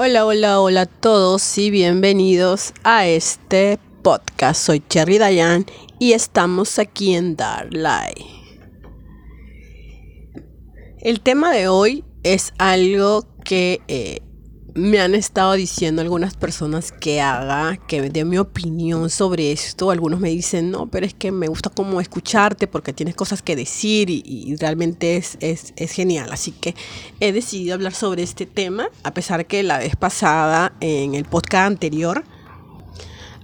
Hola, hola, hola a todos y bienvenidos a este podcast. Soy Cherry Dayan y estamos aquí en Dark El tema de hoy es algo que eh, me han estado diciendo algunas personas que haga, que dé mi opinión sobre esto. Algunos me dicen, no, pero es que me gusta como escucharte porque tienes cosas que decir y, realmente es, es, es, genial. Así que he decidido hablar sobre este tema, a pesar que la vez pasada, en el podcast anterior,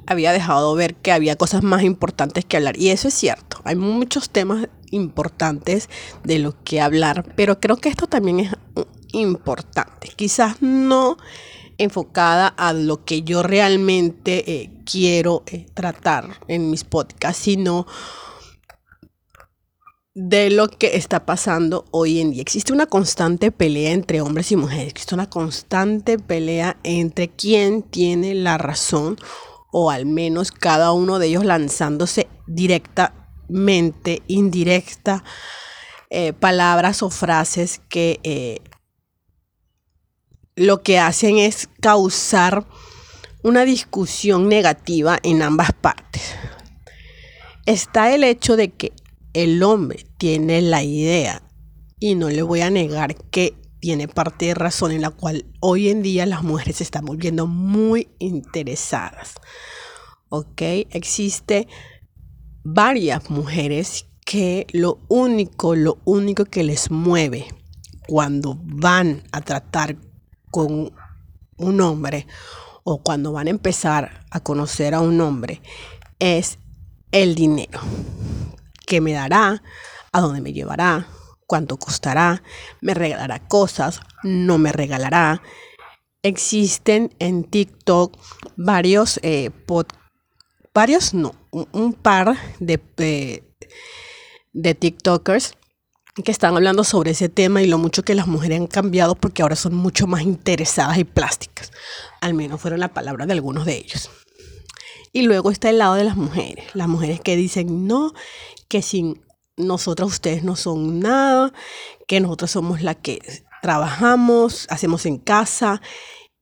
había dejado ver que había cosas más importantes que hablar. Y eso es cierto, hay muchos temas importantes de los que hablar, pero creo que esto también es importante. Quizás no enfocada a lo que yo realmente eh, quiero eh, tratar en mis podcasts, sino de lo que está pasando hoy en día. Existe una constante pelea entre hombres y mujeres, existe una constante pelea entre quién tiene la razón o al menos cada uno de ellos lanzándose directamente, indirecta, eh, palabras o frases que lo que hacen es causar una discusión negativa en ambas partes. Está el hecho de que el hombre tiene la idea y no le voy a negar que tiene parte de razón en la cual hoy en día las mujeres se están volviendo muy interesadas. ¿Ok? Existe varias mujeres que lo único, lo único que les mueve cuando van a tratar con un hombre o cuando van a empezar a conocer a un hombre es el dinero. ¿Qué me dará? ¿A dónde me llevará? ¿Cuánto costará? ¿Me regalará cosas? ¿No me regalará? Existen en TikTok varios, eh, varios no, un, par de, de TikTokers que están hablando sobre ese tema y lo mucho que las mujeres han cambiado porque ahora son mucho más interesadas y plásticas. Al menos fueron la palabra de algunos de ellos. Y luego está el lado de las mujeres. Las mujeres que dicen no, que sin nosotros ustedes no son nada, que nosotros somos la que trabajamos, hacemos en casa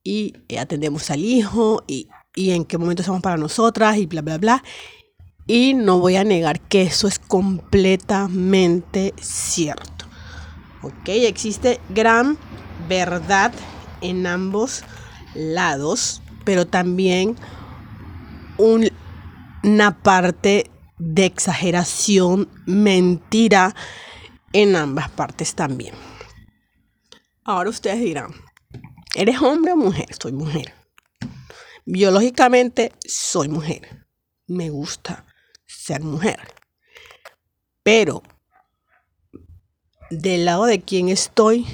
y atendemos al hijo y, y en qué momento somos para nosotras y bla, bla, bla. Y no voy a negar que eso es completamente cierto. ¿Ok? Existe gran verdad en ambos lados, pero también una parte de exageración, mentira en ambas partes también. Ahora ustedes dirán, ¿eres hombre o mujer? Soy mujer. Biológicamente soy mujer. Me gusta ser mujer. Pero, del lado de quién estoy,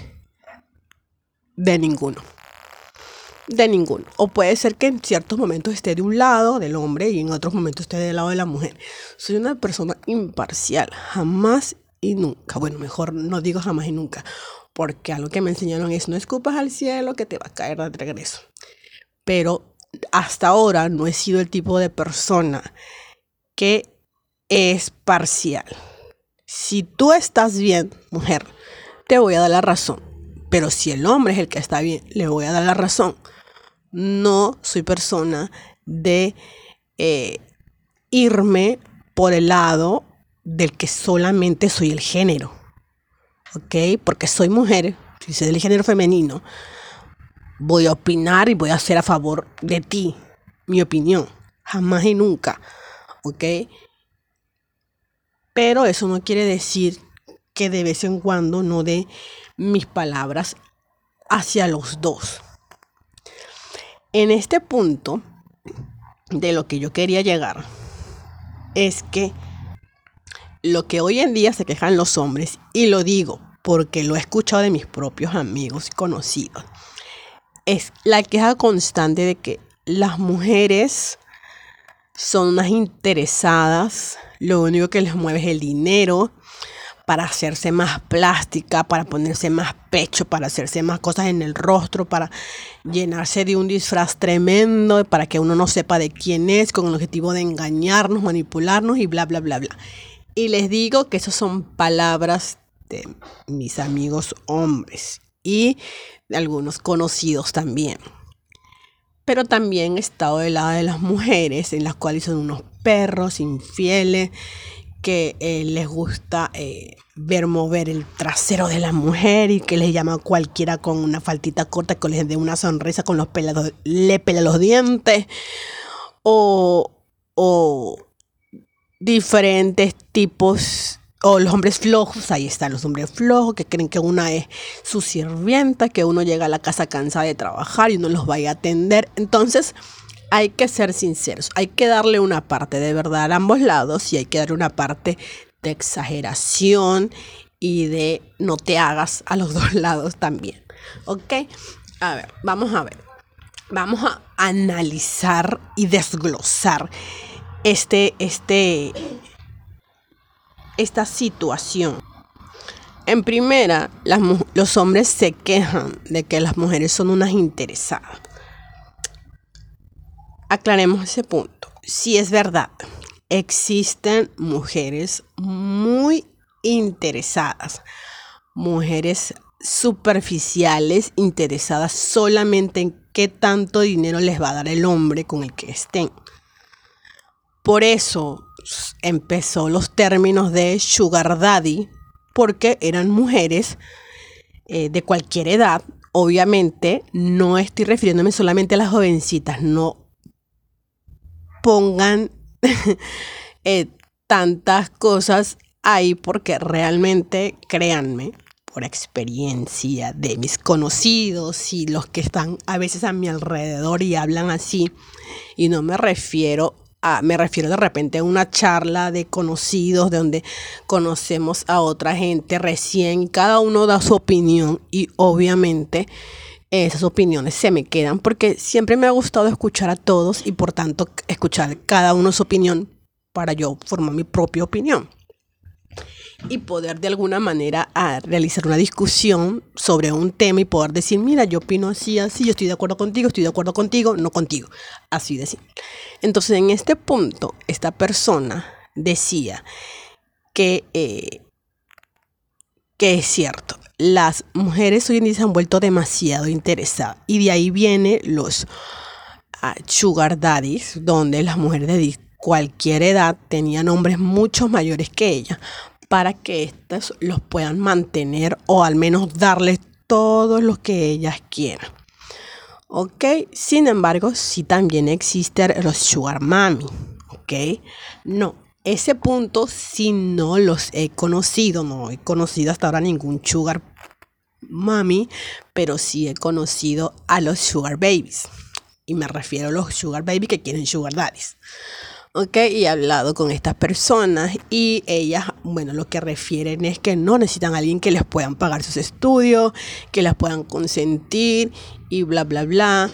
de ninguno. De ninguno. O puede ser que en ciertos momentos esté de un lado del hombre y en otros momentos esté del lado de la mujer. Soy una persona imparcial. Jamás y nunca. Bueno, mejor no digo jamás y nunca. Porque algo que me enseñaron es no escupas al cielo que te va a caer de regreso. Pero hasta ahora no he sido el tipo de persona que es parcial. Si tú estás bien, mujer, te voy a dar la razón. Pero si el hombre es el que está bien, le voy a dar la razón. No soy persona de eh, irme por el lado del que solamente soy el género. ¿Ok? Porque soy mujer, si soy del género femenino, voy a opinar y voy a hacer a favor de ti, mi opinión. Jamás y nunca. ¿Ok? Pero eso no quiere decir que de vez en cuando no dé mis palabras hacia los dos. En este punto de lo que yo quería llegar es que lo que hoy en día se quejan los hombres, y lo digo porque lo he escuchado de mis propios amigos y conocidos, es la queja constante de que las mujeres son unas interesadas lo único que les mueve es el dinero para hacerse más plástica, para ponerse más pecho, para hacerse más cosas en el rostro, para llenarse de un disfraz tremendo, para que uno no sepa de quién es, con el objetivo de engañarnos, manipularnos y bla, bla, bla, bla. Y les digo que esas son palabras de mis amigos hombres y de algunos conocidos también. Pero también he estado del lado de las mujeres, en las cuales son unos perros infieles, que eh, les gusta eh, ver mover el trasero de la mujer y que les llama cualquiera con una faltita corta que les dé una sonrisa con los pelados, le pela los dientes o, o diferentes tipos o los hombres flojos, ahí están los hombres flojos que creen que una es su sirvienta, que uno llega a la casa cansada de trabajar y uno los vaya a atender. Entonces, hay que ser sinceros, hay que darle una parte de verdad a ambos lados y hay que darle una parte de exageración y de no te hagas a los dos lados también. ¿Ok? A ver, vamos a ver. Vamos a analizar y desglosar este, este, esta situación. En primera, los hombres se quejan de que las mujeres son unas interesadas. Aclaremos ese punto. Si es verdad, existen mujeres muy interesadas, mujeres superficiales, interesadas solamente en qué tanto dinero les va a dar el hombre con el que estén. Por eso empezó los términos de sugar daddy, porque eran mujeres eh, de cualquier edad. Obviamente, no estoy refiriéndome solamente a las jovencitas, no pongan eh, tantas cosas ahí porque realmente, créanme, por experiencia de mis conocidos y los que están a veces a mi alrededor y hablan así, y no me refiero me refiero de repente a una charla de conocidos donde conocemos a otra gente recién, cada uno da su opinión y obviamente esas opiniones se me quedan porque siempre me ha gustado escuchar a todos y por tanto escuchar cada uno su opinión para yo formar mi propia opinión y poder de alguna manera ah, realizar una discusión sobre un tema y poder decir, mira, yo opino así, así, yo estoy de acuerdo contigo, estoy de acuerdo contigo, no contigo. Así decir. Entonces, en este punto, esta persona decía que, eh, que es cierto, las mujeres hoy en día se han vuelto demasiado interesadas. Y de ahí viene los uh, sugar daddies, donde las mujeres de cualquier edad tenían hombres mucho mayores que ellas para que éstas los puedan mantener o al menos darles todo lo que ellas quieran. ¿Ok? Sin embargo, sí también existen los sugar mami. ¿Ok? No, ese punto sí no los he conocido, no he conocido hasta ahora ningún sugar mami, pero sí he conocido a los sugar babies. Y me refiero a los sugar babies que quieren sugar daddies. Ok, y he hablado con estas personas y ellas, bueno, lo que refieren es que no necesitan a alguien que les puedan pagar sus estudios, que las puedan consentir y bla, bla, bla.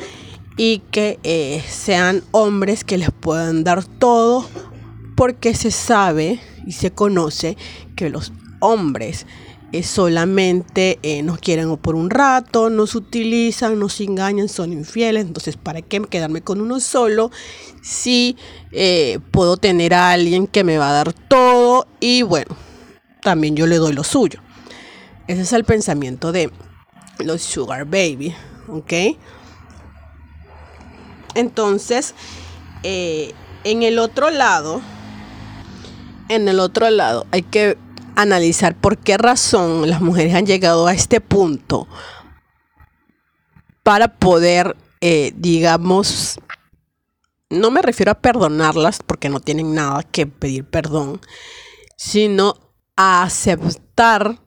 Y que eh, sean hombres que les puedan dar todo porque se sabe y se conoce que los hombres eh, solamente eh, nos quieren por un rato, nos utilizan, nos engañan, son infieles. Entonces, ¿para qué quedarme con uno solo si eh, puedo tener a alguien que me va a dar todo? Y bueno, también yo le doy lo suyo. Ese es el pensamiento de los Sugar Baby, ¿ok? Entonces, en el otro lado, en el otro lado hay que analizar por qué razón las mujeres han llegado a este punto para poder, eh, digamos, no me refiero a perdonarlas porque no tienen nada que pedir perdón, sino a aceptar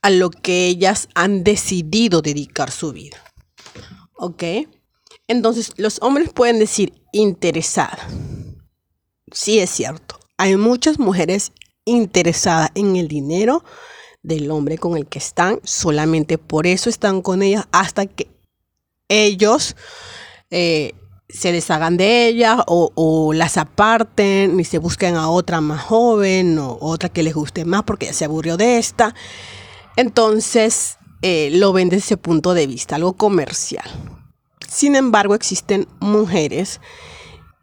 a lo que ellas han decidido dedicar su vida. ¿Ok? Entonces, los hombres pueden decir interesada. Sí es cierto hay muchas mujeres interesadas en el dinero del hombre con el que están, solamente por eso están con ellas hasta que ellos eh, se deshagan de ellas o, las aparten y se busquen a otra más joven o otra que les guste más porque ya se aburrió de esta. Entonces eh, lo ven desde ese punto de vista, algo comercial. Sin embargo, existen mujeres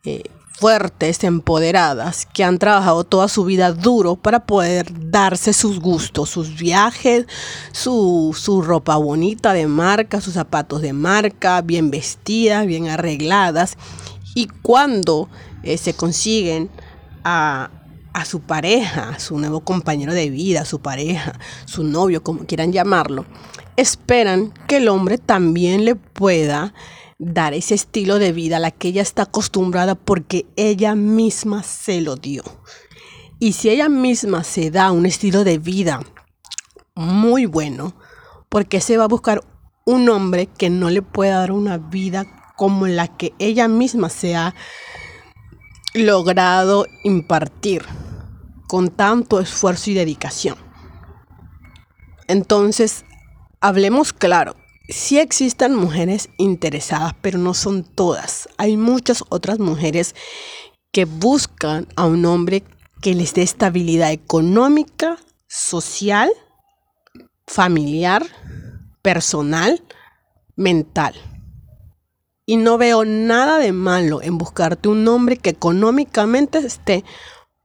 eh, fuertes, empoderadas, que han trabajado toda su vida duro para poder darse sus gustos, sus viajes, su, ropa bonita de marca, sus zapatos de marca, bien vestidas, bien arregladas. Y cuando eh, se consiguen a, a su pareja, a su nuevo compañero de vida, su pareja, su novio, como quieran llamarlo, esperan que el hombre también le pueda dar ese estilo de vida a la que ella está acostumbrada porque ella misma se lo dio. Y si ella misma se da un estilo de vida muy bueno, porque se va a buscar un hombre que no le pueda dar una vida como la que ella misma se ha logrado impartir con tanto esfuerzo y dedicación. Entonces, hablemos claro, sí existen mujeres interesadas, pero no son todas. Hay muchas otras mujeres que buscan a un hombre que les dé estabilidad económica, social, familiar, personal, mental. Y no veo nada de malo en buscarte un hombre que económicamente esté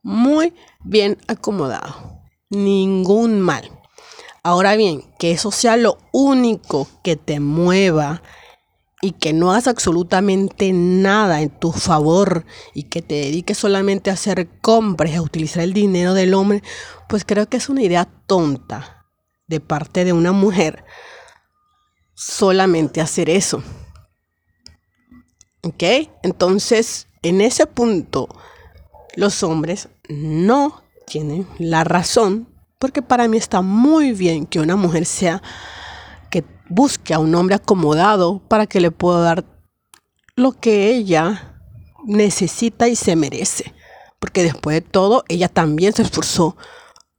muy bien acomodado. Ningún mal. Ahora bien, que eso sea lo único que te mueva y que no hagas absolutamente nada en tu favor y que te dediques solamente a hacer compras, a utilizar el dinero del hombre, pues creo que es una idea tonta de parte de una mujer solamente hacer eso. ¿Ok? Entonces, en ese punto, los hombres no tienen la razón porque para mí está muy bien que una mujer sea, que busque a un hombre acomodado para que le pueda dar lo que ella necesita y se merece. Porque después de todo, ella también se esforzó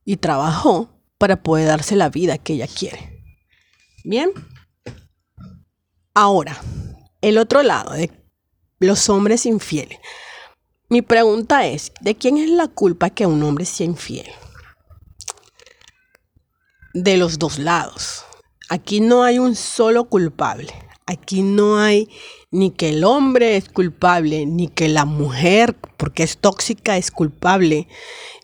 y trabajó para poder darse la vida que ella quiere. Bien. Ahora, el otro lado de los hombres infieles. Mi pregunta es, ¿de quién es la culpa que un hombre sea infiel? De los dos lados. Aquí no hay un solo culpable. Aquí no hay ni que el hombre es culpable, ni que la mujer, porque es tóxica, es culpable.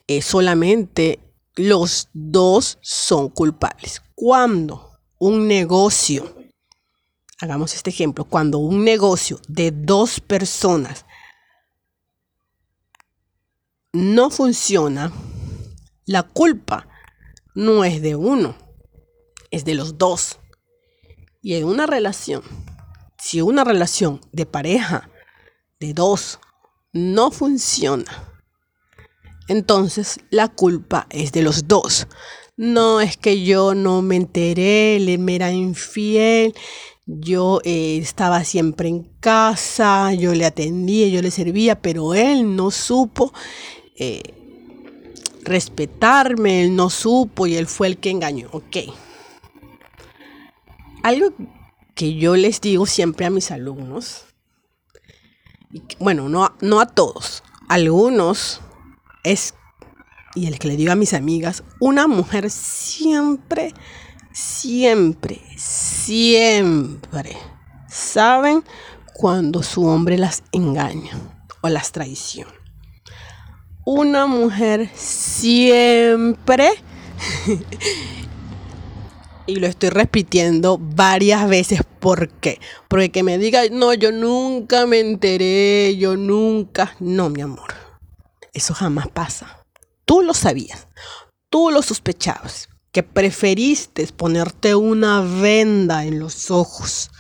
Eh, solamente los dos son culpables. Cuando un negocio, hagamos este ejemplo, cuando un negocio de dos personas no funciona, la culpa no es de uno, es de los dos. Y en una relación, si una relación de pareja de dos no funciona, entonces la culpa es de los dos. No es que yo no me enteré, le me era infiel, yo eh, estaba siempre en casa, yo le atendía, yo le servía, pero él no supo eh, respetarme, él no supo y él fue el que engañó. Ok. Algo que yo les digo siempre a mis alumnos, bueno, no, no a todos, algunos es, y el que le digo a mis amigas, una mujer siempre, siempre, siempre saben cuando su hombre las engaña o las traiciona una mujer siempre, y lo estoy repitiendo varias veces, ¿por qué? Porque que me diga, no, yo nunca me enteré, yo nunca, no, mi amor, eso jamás pasa. Tú lo sabías, tú lo sospechabas, que preferiste ponerte una venda en los ojos.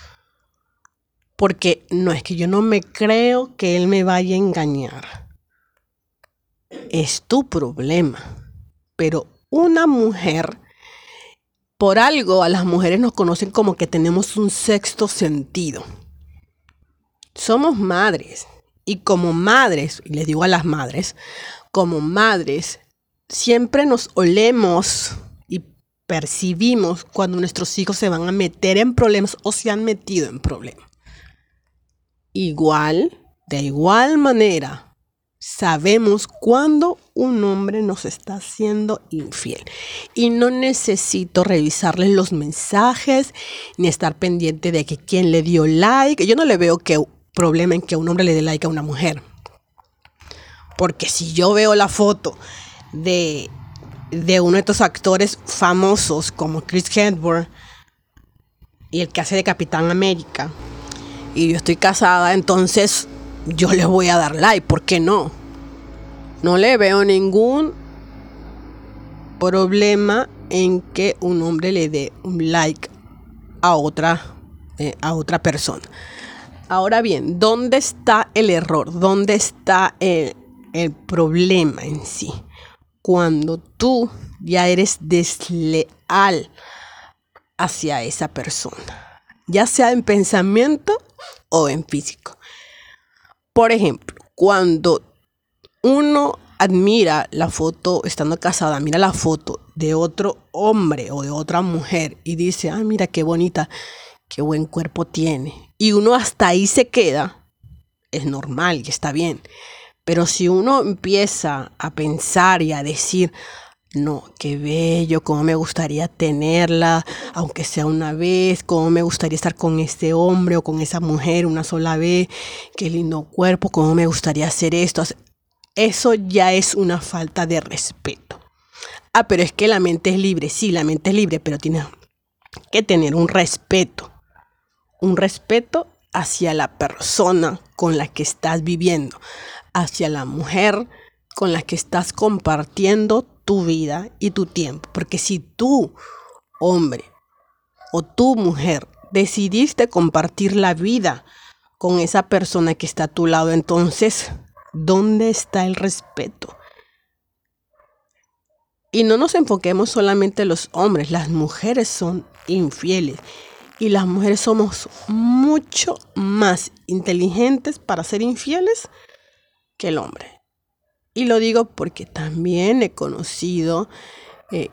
Porque no es que yo no me creo que él me vaya a engañar es tu problema. Pero una mujer, por algo a las mujeres nos conocen como que tenemos un sexto sentido. Somos madres y como madres, y les digo a las madres, como madres, siempre nos olemos y percibimos cuando nuestros hijos se van a meter en problemas o se han metido en problemas. Igual, de igual manera, sabemos cuándo un hombre nos está siendo infiel. Y no necesito revisarles los mensajes ni estar pendiente de que quién le dio like. Yo no le veo que problema en que un hombre le dé like a una mujer. Porque si yo veo la foto de, de uno de estos actores famosos como Chris Hemsworth y el que hace de Capitán América, y yo estoy casada, entonces yo le voy a dar like, ¿por qué no? No le veo ningún problema en que un hombre le dé un like a otra, eh, a otra persona. Ahora bien, ¿dónde está el error? ¿Dónde está el, el problema en sí? Cuando tú ya eres desleal hacia esa persona, ya sea en pensamiento o en físico. Por ejemplo, cuando uno admira la foto estando casada, mira la foto de otro hombre o de otra mujer y dice, ah, mira qué bonita, qué buen cuerpo tiene. Y uno hasta ahí se queda, es normal y está bien. Pero si uno empieza a pensar y a decir, no, qué bello, cómo me gustaría tenerla, aunque sea una vez, cómo me gustaría estar con este hombre o con esa mujer una sola vez, qué lindo cuerpo, cómo me gustaría hacer esto. Eso ya es una falta de respeto. Ah, pero es que la mente es libre, sí, la mente es libre, pero tiene que tener un respeto. Un respeto hacia la persona con la que estás viviendo, hacia la mujer con la que estás compartiendo tu vida y tu tiempo. Porque si tú, hombre, o tu mujer, decidiste compartir la vida con esa persona que está a tu lado, entonces, ¿dónde está el respeto? Y no nos enfoquemos solamente en los hombres, las mujeres son infieles. Y las mujeres somos mucho más inteligentes para ser infieles que el hombre. Y lo digo porque también he conocido eh,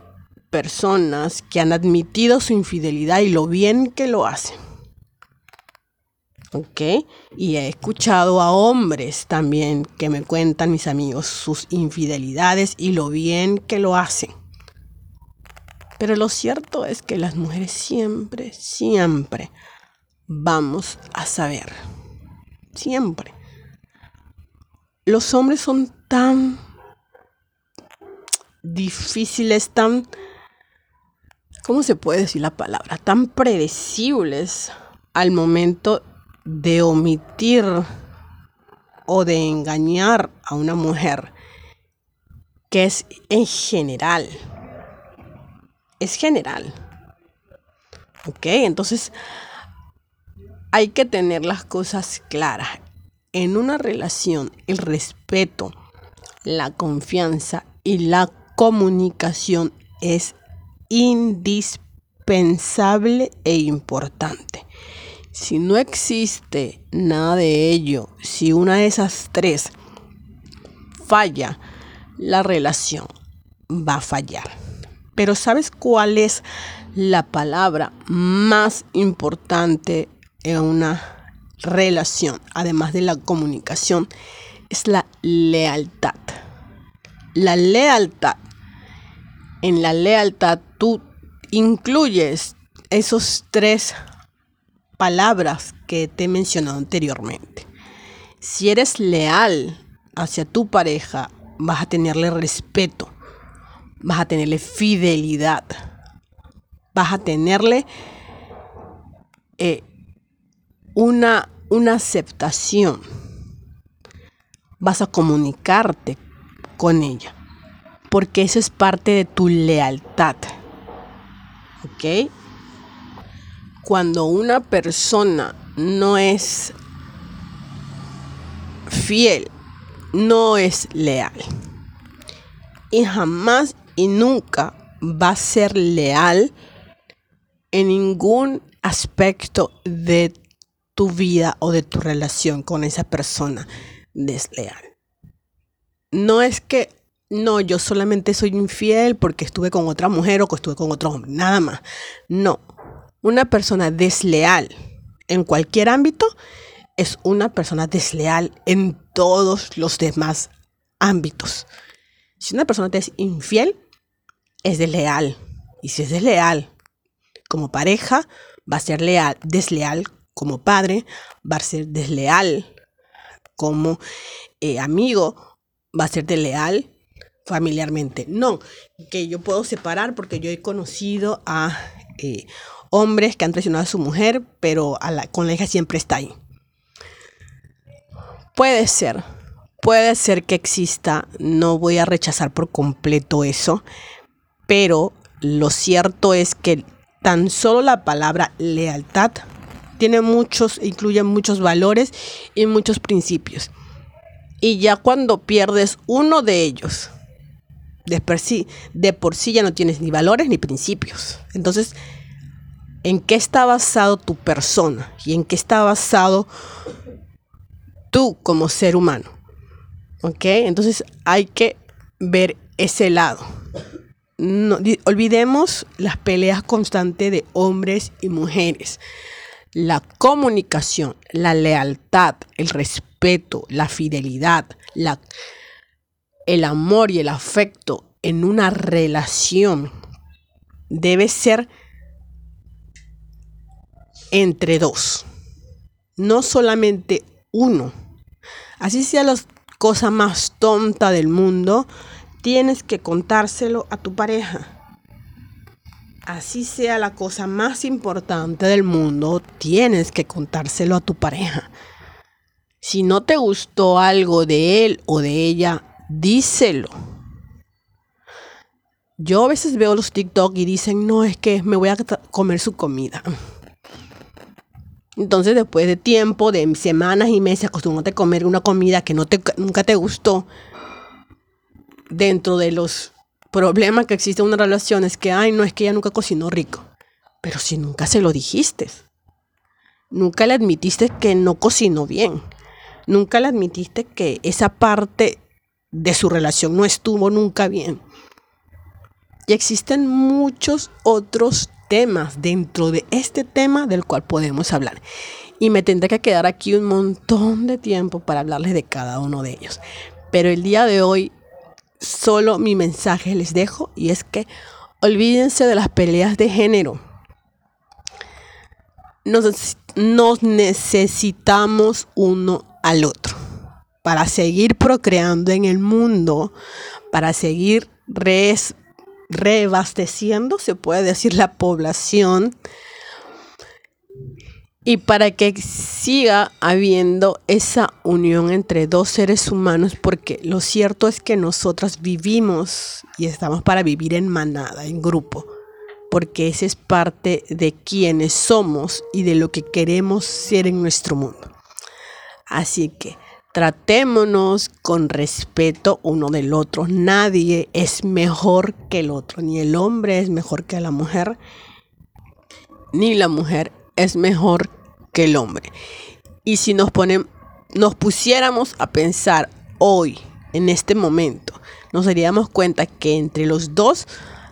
personas que han admitido su infidelidad y lo bien que lo hacen. ¿Ok? Y he escuchado a hombres también que me cuentan, mis amigos, sus infidelidades y lo bien que lo hacen. Pero lo cierto es que las mujeres siempre, siempre vamos a saber. Siempre. Los hombres son tan difíciles, tan, ¿cómo se puede decir la palabra? Tan predecibles al momento de omitir o de engañar a una mujer, que es en general. Es general. ¿Ok? Entonces hay que tener las cosas claras. En una relación, el respeto la confianza y la comunicación es indispensable e importante. Si no existe nada de ello, si una de esas tres falla, la relación va a fallar. Pero ¿sabes cuál es la palabra más importante en una relación, además de la comunicación? Es la lealtad la lealtad. En la lealtad tú incluyes esos tres palabras que te he mencionado anteriormente. Si eres leal hacia tu pareja, vas a tenerle respeto, vas a tenerle fidelidad, vas a tenerle eh, una, una aceptación, vas a comunicarte con ella. Porque eso es parte de tu lealtad. ¿Ok? Cuando una persona no es fiel, no es leal. Y jamás y nunca va a ser leal en ningún aspecto de tu vida o de tu relación con esa persona desleal no es que, no, yo solamente soy infiel porque estuve con otra mujer o que estuve con otro hombre, nada más. No, una persona desleal en cualquier ámbito es una persona desleal en todos los demás ámbitos. Si una persona te es infiel, es desleal. Y si es desleal como pareja, va a ser leal, desleal como padre, va a ser desleal como eh, amigo, va a serte leal familiarmente. No, que yo puedo separar porque yo he conocido a eh, hombres que han traicionado a su mujer, pero a la, con la hija siempre está ahí. Puede ser, puede ser que exista, no voy a rechazar por completo eso, pero lo cierto es que tan solo la palabra lealtad tiene muchos, incluye muchos valores y muchos principios. Y ya cuando pierdes uno de ellos, de por sí, de por sí ya no tienes ni valores ni principios. Entonces, ¿en qué está basado tu persona? ¿Y en qué está basado tú como ser humano? ¿Ok? Entonces hay que ver ese lado. No, olvidemos las peleas constantes de hombres y mujeres. La comunicación, la lealtad, el respeto, la fidelidad, la, el amor y el afecto en una relación debe ser entre dos, no solamente uno. Así sea la cosa más tonta del mundo, tienes que contárselo a tu pareja. Así sea la cosa más importante del mundo, tienes que contárselo a tu pareja. Si no te gustó algo de él o de ella, díselo. Yo a veces veo los TikTok y dicen, no, es que me voy a comer su comida. Entonces, después de tiempo, de semanas y meses, acostumbrarte a comer una comida que no te, nunca te gustó, dentro de los problemas que existen en una relación es que, ay, no es que ella nunca cocinó rico. Pero si nunca se lo dijiste, nunca le admitiste que no cocinó bien, nunca le admitiste que esa parte de su relación no estuvo nunca bien. Y existen muchos otros temas dentro de este tema del cual podemos hablar. Y me tendré que quedar aquí un montón de tiempo para hablarles de cada uno de ellos. Pero el día de hoy solo mi mensaje les dejo y es que olvídense de las peleas de género. Nos, necesitamos uno al otro para seguir procreando en el mundo, para seguir res, reabasteciendo, se puede decir, la población y para que siga habiendo esa unión entre dos seres humanos, porque lo cierto es que nosotras vivimos y estamos para vivir en manada, en grupo, porque esa es parte de quienes somos y de lo que queremos ser en nuestro mundo. Así que tratémonos con respeto uno del otro. Nadie es mejor que el otro, ni el hombre es mejor que la mujer, ni la mujer es mejor que el hombre. Y si nos, ponemos, nos pusiéramos a pensar hoy, en este momento, nos daríamos cuenta que entre los dos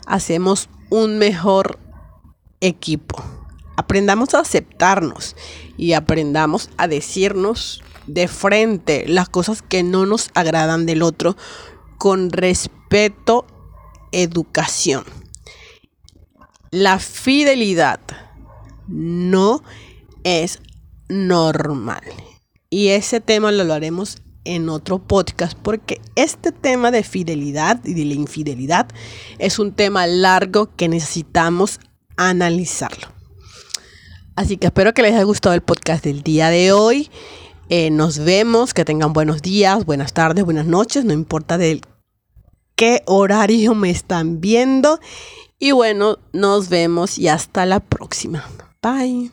hacemos un mejor equipo. Aprendamos a aceptarnos y aprendamos a decirnos de frente las cosas que no nos agradan del otro con respeto, educación. La fidelidad no es normal. Y ese tema lo haremos en otro podcast porque este tema de fidelidad y de la infidelidad es un tema largo que necesitamos analizarlo. Así que espero que les haya gustado el podcast del día de hoy. Eh, nos vemos, que tengan buenos días, buenas tardes, buenas noches, no importa de qué horario me están viendo. Y bueno, nos vemos y hasta la próxima. Bye.